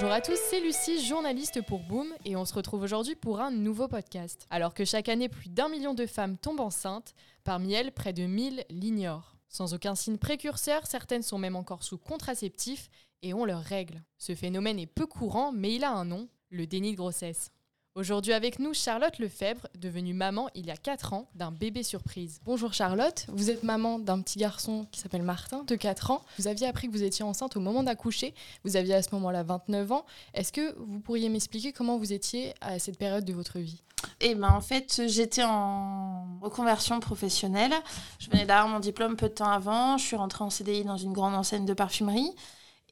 Bonjour à tous, c'est Lucie, journaliste pour Boom, et on se retrouve aujourd'hui pour un nouveau podcast. Alors que chaque année, plus d'un million de femmes tombent enceintes, parmi elles, près de 1000 l'ignorent. Sans aucun signe précurseur, certaines sont même encore sous contraceptifs et ont leurs règles. Ce phénomène est peu courant, mais il a un nom, le déni de grossesse. Aujourd'hui avec nous, Charlotte Lefebvre, devenue maman il y a 4 ans d'un bébé surprise. Bonjour Charlotte, vous êtes maman d'un petit garçon qui s'appelle Martin, de 4 ans. Vous aviez appris que vous étiez enceinte au moment d'accoucher. Vous aviez à ce moment-là 29 ans. Est-ce que vous pourriez m'expliquer comment vous étiez à cette période de votre vie? Eh ben, en fait, j'étais en reconversion professionnelle. Je venais d'avoir mon diplôme peu de temps avant. Je suis rentrée en CDI dans une grande enseigne de parfumerie.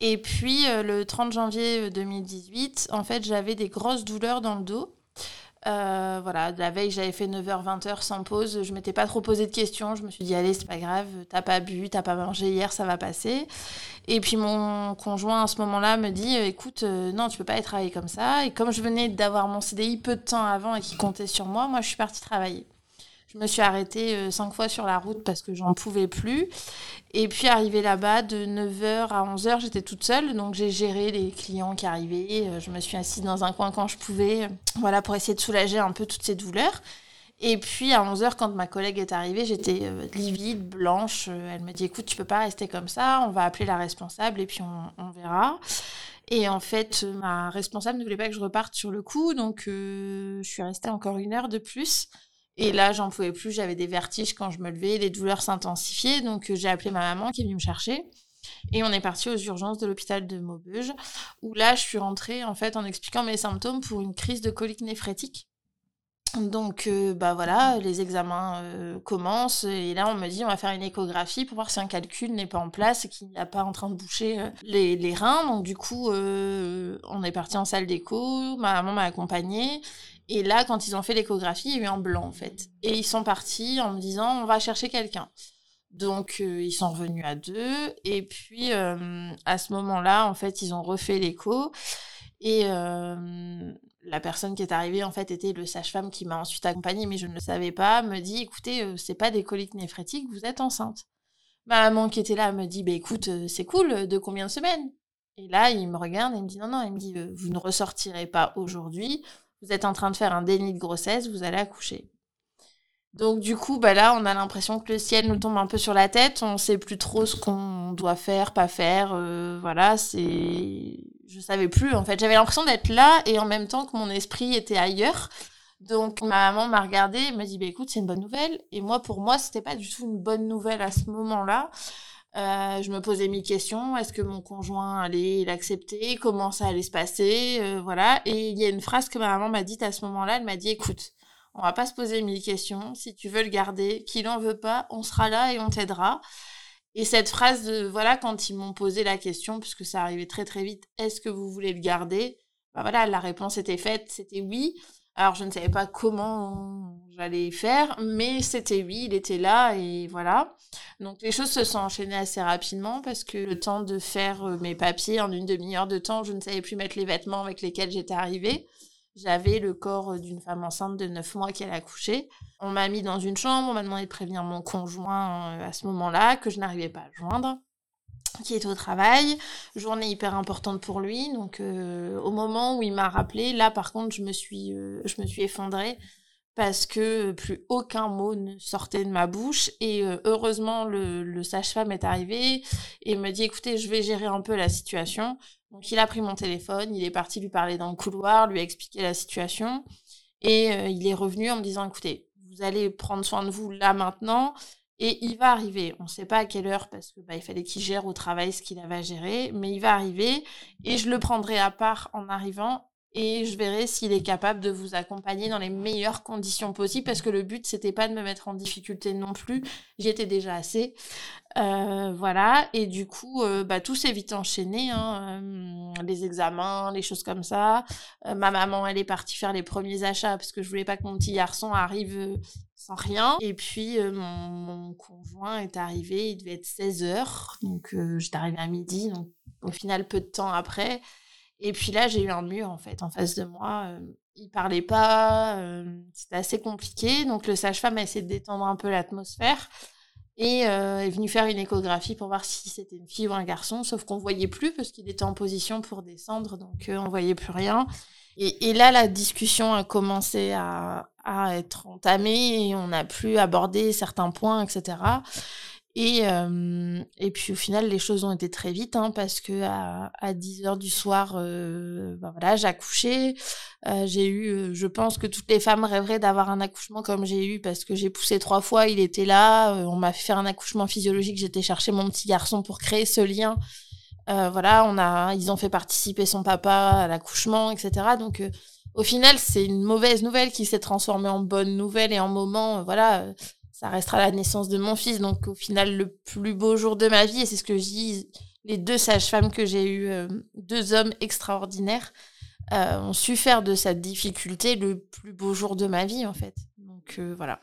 Et puis, euh, le 30 janvier 2018, en fait, j'avais des grosses douleurs dans le dos. Euh, voilà, la veille, j'avais fait 9h, 20h sans pause. Je m'étais pas trop posé de questions. Je me suis dit, allez, c'est pas grave, t'as pas bu, t'as pas mangé hier, ça va passer. Et puis mon conjoint à ce moment-là me dit, écoute, euh, non, tu peux pas aller travailler comme ça. Et comme je venais d'avoir mon CDI peu de temps avant et qui comptait sur moi, moi, je suis partie travailler. Je me suis arrêtée euh, cinq fois sur la route parce que j'en pouvais plus. Et puis arrivé là-bas, de 9h à 11h, j'étais toute seule. Donc j'ai géré les clients qui arrivaient. Euh, je me suis assise dans un coin quand je pouvais, euh, voilà, pour essayer de soulager un peu toutes ces douleurs. Et puis à 11h, quand ma collègue est arrivée, j'étais livide, blanche. Elle me dit écoute, tu peux pas rester comme ça, on va appeler la responsable et puis on verra. Et en fait, ma responsable ne voulait pas que je reparte sur le coup, donc je suis restée encore une heure de plus. Et là, j'en pouvais plus, j'avais des vertiges quand je me levais, les douleurs s'intensifiaient, donc euh, j'ai appelé ma maman qui est venue me chercher. Et on est parti aux urgences de l'hôpital de Maubeuge, où là, je suis rentrée en fait en expliquant mes symptômes pour une crise de colique néphrétique. Donc, euh, bah voilà, les examens euh, commencent et là, on me dit on va faire une échographie pour voir si un calcul n'est pas en place et qu'il a pas en train de boucher les, les, reins. Donc, du coup, on est parti en salle d'écho, ma maman m'a accompagnée et là, quand ils ont fait l'échographie, il y a eu un blanc, en fait. Et ils sont partis en me disant, on va chercher quelqu'un. Donc, euh, ils sont revenus à deux. Et puis, euh, à ce moment-là, en fait, ils ont refait l'écho. Et euh, la personne qui est arrivée, en fait, était le sage-femme qui m'a ensuite accompagnée, mais je ne le savais pas, me dit, écoutez, c'est pas des coliques néphrétiques, vous êtes enceinte. Ma maman qui était là me dit, bah, écoute, c'est cool, de combien de semaines? Et là, il me regarde et il me dit, non, non, il me dit, vous ne ressortirez pas aujourd'hui, vous êtes en train de faire un déni de grossesse, vous allez accoucher. Donc du coup, bah là, on a l'impression que le ciel nous tombe un peu sur la tête. On sait plus trop ce qu'on doit faire, pas faire. Euh, voilà, c'est, je savais plus. En fait, j'avais l'impression d'être là et en même temps que mon esprit était ailleurs. Donc ma maman m'a regardée et m'a dit, bah écoute, c'est une bonne nouvelle. Et moi, pour moi, c'était pas du tout une bonne nouvelle à ce moment-là. Euh, je me posais mille questions. Est-ce que mon conjoint allait l'accepter? Comment ça allait se passer? Euh, Voilà. Et il y a une phrase que ma maman m'a dite à ce moment-là. Elle m'a dit "Écoute, on va pas se poser mille questions. Si tu veux le garder, qu'il en veut pas, on sera là et on t'aidera." Et cette phrase, de, voilà, quand ils m'ont posé la question, puisque ça arrivait très très vite, est-ce que vous voulez le garder? Bah voilà, la réponse était faite, c'était oui. Alors je ne savais pas comment j'allais faire, mais c'était oui, il était là et voilà. Donc les choses se sont enchaînées assez rapidement parce que le temps de faire euh, mes papiers en une demi-heure de temps, je ne savais plus mettre les vêtements avec lesquels j'étais arrivée. J'avais le corps d'une femme enceinte de 9 mois qui allait accoucher. On m'a mis dans une chambre, on m'a demandé de prévenir mon conjoint euh, à ce moment-là que je n'arrivais pas à joindre qui est au travail, journée hyper importante pour lui. Donc euh, au moment où il m'a rappelé, là par contre je me suis euh, je me suis effondrée parce que plus aucun mot ne sortait de ma bouche et euh, heureusement le, le sage-femme est arrivé et me dit écoutez je vais gérer un peu la situation. Donc il a pris mon téléphone, il est parti lui parler dans le couloir, lui expliquer la situation et il est revenu en me disant écoutez vous allez prendre soin de vous là maintenant et il va arriver, on ne sait pas à quelle heure parce que bah, fallait qu'il gère au travail ce qu'il avait à gérer, mais il va arriver et je le prendrai à part en arrivant et je verrai s'il est capable de vous accompagner dans les meilleures conditions possibles parce que le but c'était pas de me mettre en difficulté non plus, j'y étais déjà assez. Euh, voilà, et du coup, euh, bah, tout s'est vite enchaîné, hein, euh, les examens, les choses comme ça. ma maman, elle est partie faire les premiers achats parce que je voulais pas que mon petit garçon arrive sans rien. Et puis, mon, conjoint est arrivé, il devait être 16 heures, donc j'étais arrivée à midi, donc au final, peu de temps après. Et puis là, j'ai eu un mur, en fait, en face de moi. il parlait pas, c'était assez compliqué, donc le sage-femme a essayé de détendre un peu l'atmosphère. et est venu faire une échographie pour voir si c'était une fille ou un garçon, sauf qu'on voyait plus parce qu'il était en position pour descendre, donc on voyait plus rien. Et, là, la discussion a commencé à, à être entamée et on a pu aborder certains points, etc. Et, euh, et puis au final, les choses ont été très vite, hein, parce que à, à 10 heures du soir, euh, ben voilà, j'ai. Euh, j'ai eu, euh, je pense que toutes les femmes rêveraient d'avoir un accouchement comme j'ai eu, parce que j'ai poussé trois fois, il était là, euh, on m'a fait faire un accouchement physiologique, j'étais chercher mon petit garçon pour créer ce lien. voilà, on a, ils ont fait participer son papa à l'accouchement, etc. Donc au final, c'est une mauvaise nouvelle qui s'est transformée en bonne nouvelle et en moment, voilà ça restera la naissance de mon fils. Donc au final, le plus beau jour de ma vie, et c'est ce que je dis, les deux sages-femmes que j'ai eues, euh, deux hommes extraordinaires, euh, ont su faire de cette difficulté le plus beau jour de ma vie, en fait. Donc euh, voilà.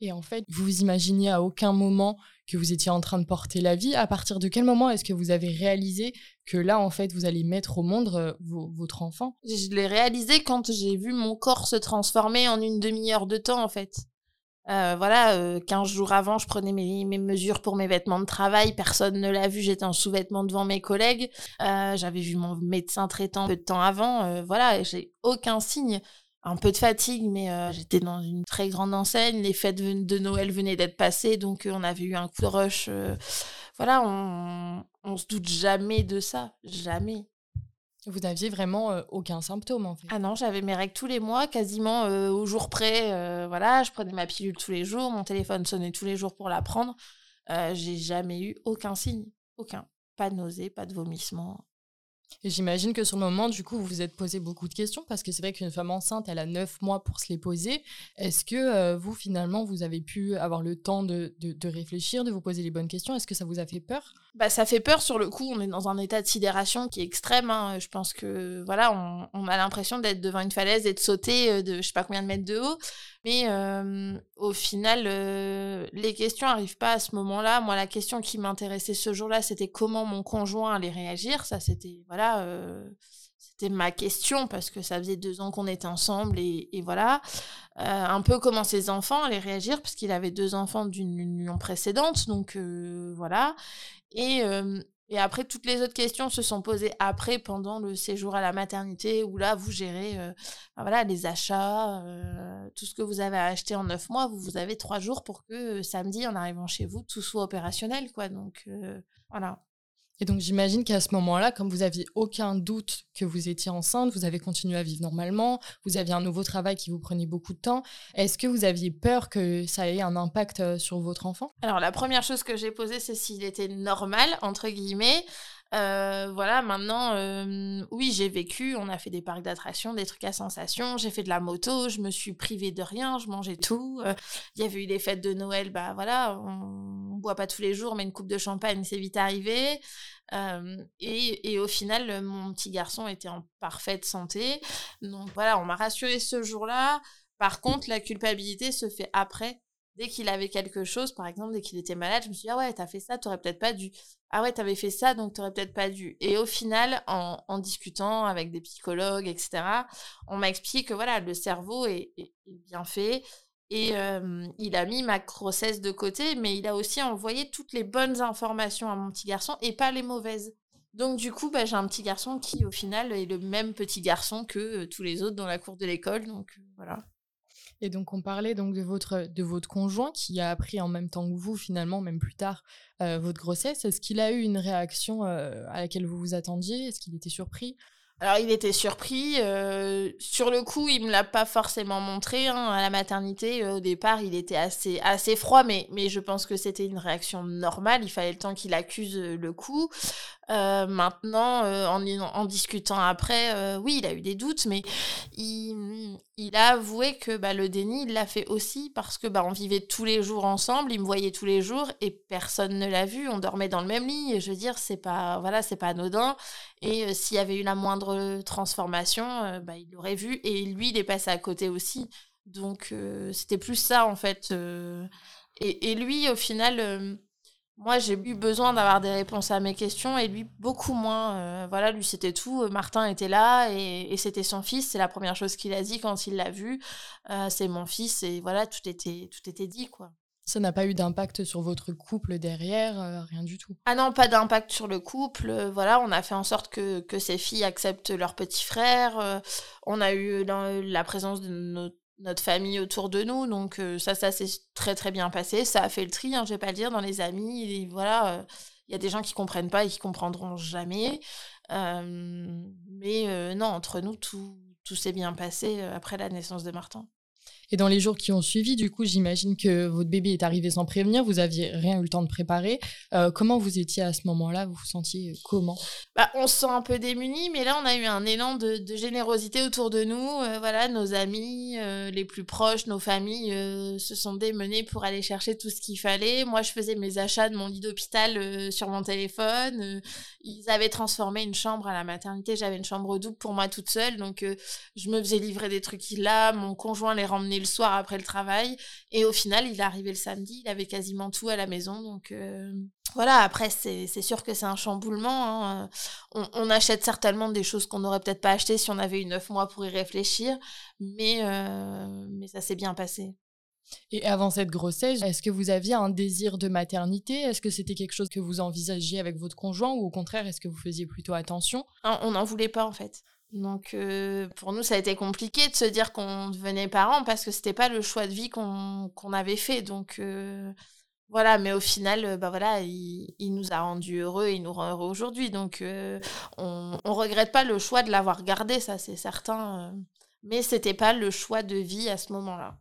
Et en fait, vous vous imaginiez à aucun moment que vous étiez en train de porter la vie. À partir de quel moment est-ce que vous avez réalisé que là, en fait, vous allez mettre au monde votre enfant? Je l'ai réalisé quand j'ai vu mon corps se transformer en une demi-heure de temps, en fait. Euh, voilà, euh, 15 jours avant, je prenais mes, mes, mesures pour mes vêtements de travail. Personne ne l'a vu, j'étais en sous-vêtements devant mes collègues. Euh, J'avais vu mon médecin traitant peu de temps avant. Euh, voilà, j'ai aucun signe. Un peu de fatigue, mais j'étais dans une très grande enseigne. Les fêtes de Noël venaient d'être passées, donc on avait eu un coup de rush. voilà, on, on se doute jamais de ça, jamais. Vous n'aviez vraiment euh, aucun symptôme en fait. Ah non, j'avais mes règles tous les mois, quasiment euh, au jour près. Euh, voilà, je prenais ma pilule tous les jours, mon téléphone sonnait tous les jours pour la prendre. j'ai jamais eu aucun signe, aucun. Pas de nausée, pas de vomissement. Et j'imagine que sur le moment, du coup, vous vous êtes posé beaucoup de questions parce que c'est vrai qu'une femme enceinte, elle a neuf mois pour se les poser. Est-ce que vous, finalement, vous avez pu avoir le temps de, de, réfléchir, de vous poser les bonnes questions? Est-ce que ça vous a fait peur? Bah, ça fait peur sur le coup. On est dans un état de sidération qui est extrême. Hein. Je pense que voilà, on, on a l'impression d'être devant une falaise et de sauter euh, de je sais pas combien de mètres de haut. Mais au final, les questions arrivent pas à ce moment-là. Moi, la question qui m'intéressait ce jour-là, c'était comment mon conjoint allait réagir. Ça, c'était voilà. C'était ma question parce que ça faisait deux ans qu'on était ensemble et, et voilà. Un peu comment ses enfants allaient réagir parce qu'il avait deux enfants d'une union précédente, donc voilà. Et, et après, toutes les autres questions se sont posées après, pendant le séjour à la maternité, où là, vous gérez euh, voilà, les achats, euh, tout ce que vous avez acheté en neuf mois, vous, vous avez trois jours pour que samedi, en arrivant chez vous, tout soit opérationnel, quoi. Donc, voilà. Et donc j'imagine qu'à ce moment-là, comme vous aviez aucun doute que vous étiez enceinte, vous avez continué à vivre normalement, vous aviez un nouveau travail qui vous prenait beaucoup de temps. Est-ce que vous aviez peur que ça ait un impact euh, sur votre enfant? Alors la première chose que j'ai posée, c'est s'il était normal, entre guillemets. Euh, voilà, maintenant, euh, oui, j'ai vécu, on a fait des parcs d'attractions, des trucs à sensation, j'ai fait de la moto, je me suis privée de rien, je mangeais tout. Euh, il y avait eu des fêtes de Noël, bah voilà, on, on boit pas tous les jours, mais une coupe de champagne, c'est vite arrivé. Et, et, au final, mon petit garçon était en parfaite santé. Donc voilà, on m'a rassuré ce jour-là. Par contre, la culpabilité se fait après dès qu'il avait quelque chose, par exemple, dès qu'il était malade, je me suis dit, ah ouais, t'as fait ça, t'aurais peut-être pas dû. Ah ouais, t'avais fait ça, donc t'aurais peut-être pas dû. Et au final, en, discutant avec des psychologues, etc., on m'a expliqué que voilà, le cerveau est bien fait. Et euh, il a mis ma grossesse de côté, mais il a aussi envoyé toutes les bonnes informations à mon petit garçon et pas les mauvaises. Donc du coup, bah, j'ai un petit garçon qui, au final, est le même petit garçon que euh, tous les autres dans la cour de l'école. Donc euh, voilà. Et donc on parlait donc de votre de votre conjoint qui a appris en même temps que vous finalement même plus tard euh, votre grossesse. Est-ce qu'il a eu une réaction euh, à laquelle vous vous attendiez? Est-ce qu'il était surpris? Alors il était surpris. Euh, sur le coup, il me l'a pas forcément montré hein, à la maternité. Au départ, il était assez assez froid, mais mais je pense que c'était une réaction normale. Il fallait le temps qu'il accuse le coup. Euh, maintenant, euh, en, en discutant après, euh, oui, il a eu des doutes, mais il, il a avoué que bah, le déni, il l'a fait aussi parce que bah, on vivait tous les jours ensemble, il me voyait tous les jours et personne ne l'a vu. On dormait dans le même lit. Et je veux dire, c'est pas voilà, c'est pas anodin. Et s'il y avait eu la moindre transformation, bah, il l'aurait vu. Et lui, il est passé à côté aussi. Donc c'était plus ça en fait. Et, et, lui, au final moi, j'ai eu besoin d'avoir des réponses à mes questions et lui, beaucoup moins. Euh, voilà, lui, c'était tout. Martin était là et, et c'était son fils. C'est la première chose qu'il a dit quand il l'a vu. Euh, c'est mon fils et voilà, tout était, tout était dit, quoi. Ça n'a pas eu d'impact sur votre couple derrière, euh, rien du tout? Ah non, pas d'impact sur le couple. Euh, voilà, on a fait en sorte que, que ces filles acceptent leur petit frère. Euh, on a eu la, présence de notre famille autour de nous, donc ça, ça s'est très très bien passé. Ça a fait le tri, hein, je vais pas le dire, dans les amis. Et voilà, il y a des gens qui comprennent pas et qui comprendront jamais. mais non, entre nous, tout, tout s'est bien passé après la naissance de Martin. Et dans les jours qui ont suivi, du coup, j'imagine que votre bébé est arrivé sans prévenir, vous aviez rien eu le temps de préparer. Euh, comment vous étiez à ce moment-là? Vous vous sentiez comment? Bah, On se sent un peu démunis, mais là, on a eu un élan de, générosité autour de nous. Euh, voilà, nos amis, euh, les plus proches, nos familles se sont démenés pour aller chercher tout ce qu'il fallait. Moi, je faisais mes achats de mon lit d'hôpital sur mon téléphone. ils avaient transformé une chambre à la maternité. J'avais une chambre double pour moi toute seule, donc je me faisais livrer des trucs là. Mon conjoint les ramenait le soir après le travail. Et au final, il est arrivé le samedi, il avait quasiment tout à la maison. Donc euh, voilà, après, c'est sûr que c'est un chamboulement. Hein. On, achète certainement des choses qu'on n'aurait peut-être pas achetées si on avait eu neuf mois pour y réfléchir. Mais, euh, mais ça s'est bien passé. Et avant cette grossesse, est-ce que vous aviez un désir de maternité? Est-ce que c'était quelque chose que vous envisagiez avec votre conjoint ou au contraire, est-ce que vous faisiez plutôt attention? On n'en voulait pas en fait. Donc euh, pour nous, ça a été compliqué de se dire qu'on devenait parents parce que c'était pas le choix de vie qu'on avait fait. Donc euh, voilà, mais au final, euh, bah voilà, il, nous a rendus heureux et il nous rend heureux aujourd'hui. Donc on, on regrette pas le choix de l'avoir gardé, ça c'est certain. mais c'était pas le choix de vie à ce moment-là.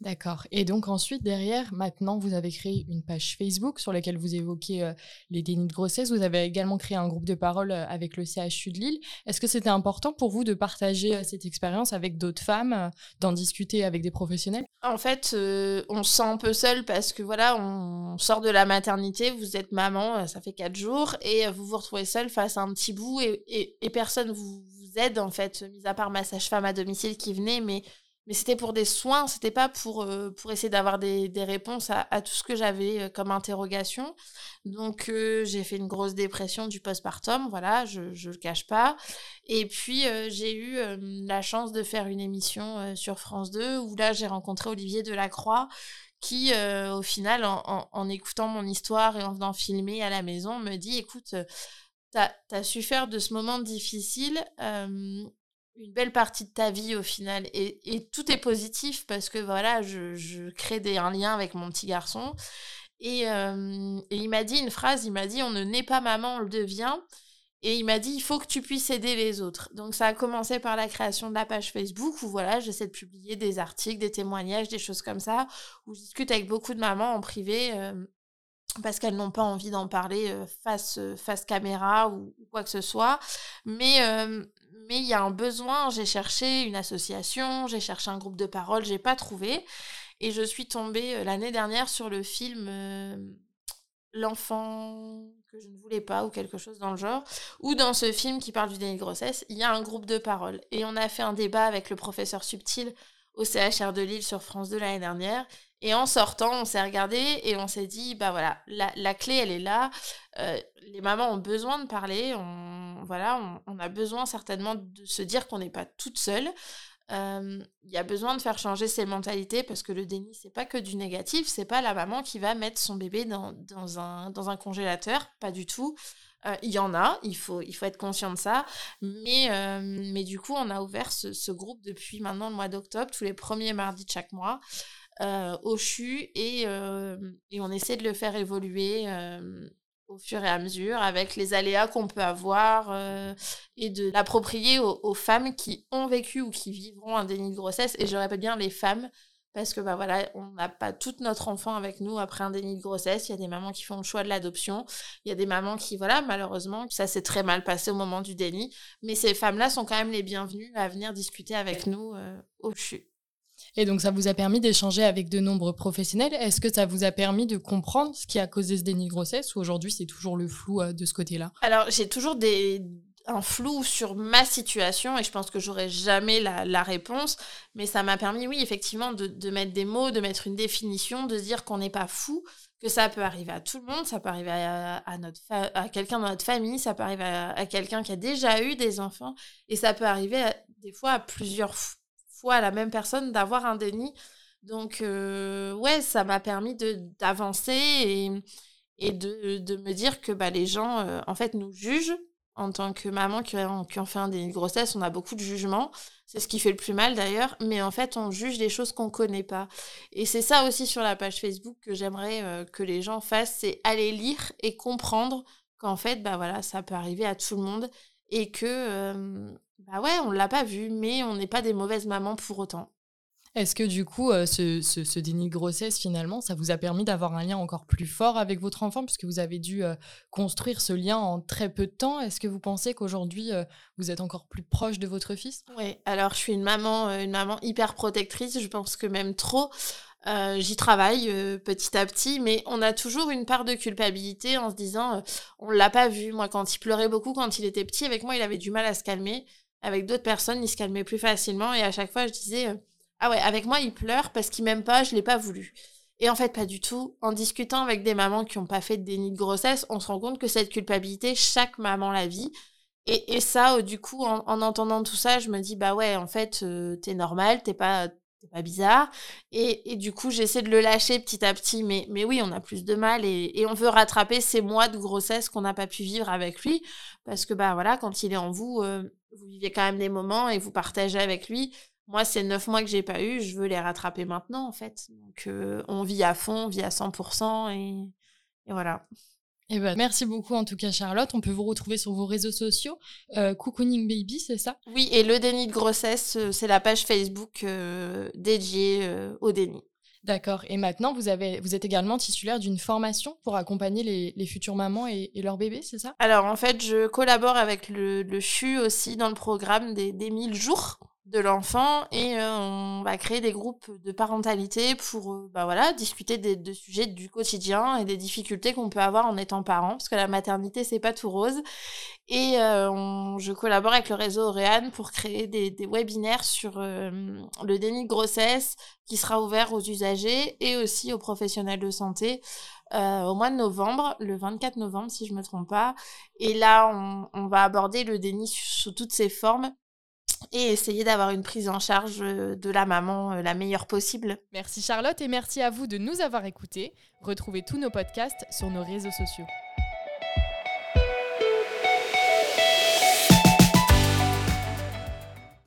D'accord. Et donc ensuite, derrière, maintenant, vous avez créé une page Facebook sur laquelle vous évoquez euh, les dénis de grossesse. Vous avez également créé un groupe de parole euh, avec le CHU de Lille. Est-ce que c'était important pour vous de partager euh, cette expérience avec d'autres femmes, d'en discuter avec des professionnels? En fait, on se sent un peu seul parce que voilà, on sort de la maternité, vous êtes maman, ça fait quatre jours, et vous vous retrouvez seul face à un petit bout et, et, personne vous, vous aide en fait, mis à part ma sage-femme à domicile qui venait, mais mais c'était pour des soins, c'était pas pour, euh, pour essayer d'avoir des, des, réponses à, tout ce que j'avais euh, comme interrogation. Donc euh, j'ai fait une grosse dépression du postpartum, voilà, je ne le cache pas. Et puis j'ai eu la chance de faire une émission sur France 2 où là j'ai rencontré Olivier Delacroix qui au final en, en, écoutant mon histoire et en venant filmer à la maison me dit écoute, tu as, su faire de ce moment difficile une belle partie de ta vie au final. Et, tout est positif parce que voilà, je, crée des, un lien avec mon petit garçon. Et, euh, et il m'a dit une phrase, il m'a dit on ne naît pas maman, on le devient. Et il m'a dit il faut que tu puisses aider les autres. Donc ça a commencé par la création de la page Facebook où voilà, j'essaie de publier des articles, des témoignages, des choses comme ça, où je discute avec beaucoup de mamans en privé. Euh, parce qu'elles n'ont pas envie d'en parler euh, face, face caméra ou, quoi que ce soit. Mais, mais il y a un besoin. J'ai cherché une association, j'ai cherché un groupe de parole, j'ai pas trouvé. Et je suis tombée euh, l'année dernière sur le film euh, L'enfant que je ne voulais pas ou quelque chose dans le genre. Ou dans ce film qui parle du déni grossesse, il y a un groupe de parole. Et on a fait un débat avec le professeur Subtil au CHR de Lille sur France 2 l'année dernière. Et en sortant, on s'est regardé et on s'est dit, bah voilà, la, la, clé, elle est là. Euh, les mamans ont besoin de parler. On, voilà, on, a besoin certainement de se dire qu'on n'est pas toute seule. Il y a besoin de faire changer ses mentalités parce que le déni, c'est pas que du négatif. C'est pas la maman qui va mettre son bébé dans, dans, un, dans un congélateur. Pas du tout. Il y en a, il faut, il faut être conscient de ça. Mais, mais du coup, on a ouvert ce, ce, groupe depuis maintenant le mois d'octobre, tous les premiers mardis de chaque mois. Euh, au CHU et, euh, et, on essaie de le faire évoluer euh, au fur et à mesure avec les aléas qu'on peut avoir et de l'approprier aux, femmes qui ont vécu ou qui vivront un déni de grossesse. Et je répète bien les femmes parce que bah voilà, on n'a pas toute notre enfant avec nous après un déni de grossesse. Il y a des mamans qui font le choix de l'adoption. Il y a des mamans qui, voilà, malheureusement, ça s'est très mal passé au moment du déni. Mais ces femmes-là sont quand même les bienvenues à venir discuter avec nous au CHU. Et donc, ça vous a permis d'échanger avec de nombreux professionnels. Est-ce que ça vous a permis de comprendre ce qui a causé ce déni de grossesse ou aujourd'hui c'est toujours le flou euh, de ce côté-là? Alors, j'ai toujours un flou sur ma situation et je pense que j'aurai jamais la, réponse. Mais ça m'a permis, oui, effectivement, de, mettre des mots, de mettre une définition, de dire qu'on n'est pas fou, que ça peut arriver à tout le monde, ça peut arriver à, à quelqu'un dans notre famille, ça peut arriver à, quelqu'un qui a déjà eu des enfants. Et ça peut arriver des fois à plusieurs fois à la même personne d'avoir un déni. Donc, ouais, ça m'a permis d'avancer et, et de, de, me dire que bah, les gens, en fait, nous jugent en tant que maman qui, qui ont fait un déni de grossesse, on a beaucoup de jugements. C'est ce qui fait le plus mal d'ailleurs. Mais en fait, on juge des choses qu'on ne connaît pas. Et c'est ça aussi sur la page Facebook que j'aimerais euh, que les gens fassent, c'est aller lire et comprendre qu'en fait, bah voilà, ça peut arriver à tout le monde. Et que, euh, bah ouais, on ne l'a pas vu, mais on n'est pas des mauvaises mamans pour autant. Est-ce que du coup, euh, ce, déni de grossesse, finalement, ça vous a permis d'avoir un lien encore plus fort avec votre enfant, puisque vous avez dû euh, construire ce lien en très peu de temps? Est-ce que vous pensez qu'aujourd'hui, euh, vous êtes encore plus proche de votre fils? Oui, alors je suis une maman, une maman hyper protectrice, je pense que même trop. J'y travaille petit à petit, mais on a toujours une part de culpabilité en se disant, on l'a pas vu. Moi, quand il pleurait beaucoup, quand il était petit, avec moi, il avait du mal à se calmer. Avec d'autres personnes, il se calmait plus facilement. Et à chaque fois, je disais ah ouais, avec moi, il pleure parce qu'il m'aime pas, je l'ai pas voulu. Et en fait, pas du tout. En discutant avec des mamans qui n'ont pas fait de déni de grossesse, on se rend compte que cette culpabilité, chaque maman la vit. Et, et ça, euh, du coup, en, entendant tout ça, je me dis, bah ouais, en fait, euh, t'es normal, t'es pas, pas bizarre. Et, et du coup, j'essaie de le lâcher petit à petit. Mais, mais oui, on a plus de mal et, et on veut rattraper ces mois de grossesse qu'on n'a pas pu vivre avec lui. Parce que, bah voilà, quand il est en vous, euh, vous vivez quand même des moments et vous partagez avec lui. Moi, c'est neuf mois que j'ai pas eu, je veux les rattraper maintenant, en fait. Donc, euh, on vit à fond, on vit à 100%, et, et voilà. Eh ben, merci beaucoup en tout cas Charlotte. On peut vous retrouver sur vos réseaux sociaux. Euh, Cocooning Baby, c'est ça? Oui, et le déni de grossesse, euh, c'est la page Facebook euh, dédiée au déni. D'accord. Et maintenant, vous, avez, vous êtes également titulaire d'une formation pour accompagner les, les futures mamans et, et leurs bébés, c'est ça? Alors en fait, je collabore avec le, le CHU aussi dans le programme des, des 1000 jours de l'enfant et euh, on va créer des groupes de parentalité pour euh, bah voilà, discuter des, de sujets du quotidien et des difficultés qu'on peut avoir en étant parent parce que la maternité c'est pas tout rose et euh, je collabore avec le réseau Auréane pour créer des, webinaires sur le déni de grossesse qui sera ouvert aux usagers et aussi aux professionnels de santé au mois de novembre, le 24 novembre si je me trompe pas. Et là, on va aborder le déni sous toutes ses formes et essayer d'avoir une prise en charge euh, de la maman euh, la meilleure possible. Merci Charlotte et merci à vous de nous avoir écoutés. Retrouvez tous nos podcasts sur nos réseaux sociaux.